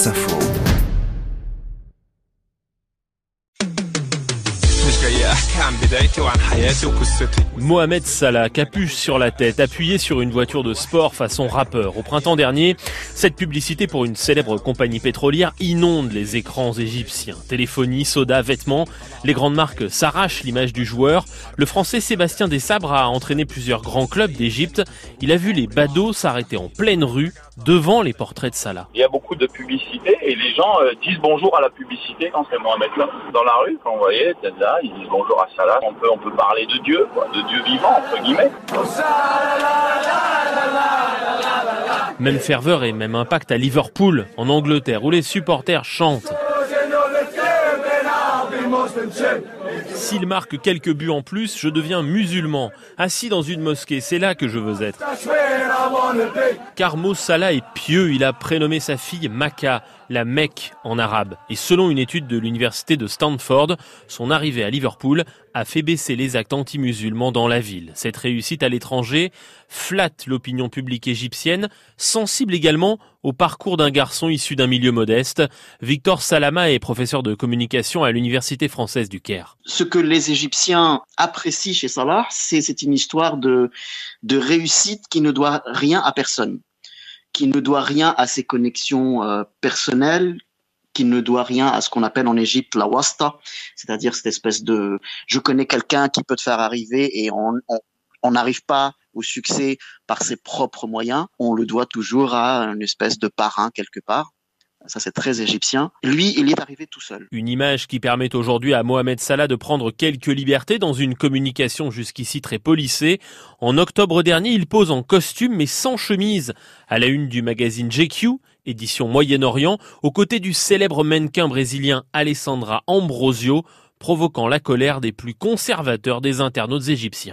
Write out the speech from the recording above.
Wasserfall. Mohamed Salah, capuche sur la tête, appuyé sur une voiture de sport façon rappeur. Au printemps dernier, cette publicité pour une célèbre compagnie pétrolière inonde les écrans égyptiens. Téléphonie, soda, vêtements, les grandes marques s'arrachent l'image du joueur. Le français Sébastien Desabre a entraîné plusieurs grands clubs d'Égypte. Il a vu les badauds s'arrêter en pleine rue devant les portraits de Salah. Il y a beaucoup de publicité et les gens euh, disent bonjour à la publicité quand c'est Mohamed là. Dans la rue, quand vous voyez, là, ils disent bonjour à Salah. On peut, on peut parler de Dieu, de Dieu vivant, entre guillemets. Même ferveur et même impact à Liverpool, en Angleterre, où les supporters chantent. S'il marque quelques buts en plus, je deviens musulman, assis dans une mosquée, c'est là que je veux être. Car Mo Salah est pieux, il a prénommé sa fille Makkah, la Mecque en arabe. Et selon une étude de l'université de Stanford, son arrivée à Liverpool a fait baisser les actes anti-musulmans dans la ville. Cette réussite à l'étranger flatte l'opinion publique égyptienne, sensible également au parcours d'un garçon issu d'un milieu modeste. Victor Salama est professeur de communication à l'université française du Caire. Ce que les Égyptiens apprécient chez Salah, c'est une histoire de, de réussite qui ne doit rien à personne qui ne doit rien à ses connexions euh, personnelles, qui ne doit rien à ce qu'on appelle en Égypte la wasta, c'est-à-dire cette espèce de je connais quelqu'un qui peut te faire arriver et on n'arrive pas au succès par ses propres moyens, on le doit toujours à une espèce de parrain quelque part. Ça, c'est très égyptien. Lui, il est arrivé tout seul. Une image qui permet aujourd'hui à Mohamed Salah de prendre quelques libertés dans une communication jusqu'ici très polissée. En octobre dernier, il pose en costume mais sans chemise à la une du magazine GQ, édition Moyen-Orient, aux côtés du célèbre mannequin brésilien Alessandra Ambrosio, provoquant la colère des plus conservateurs des internautes égyptiens.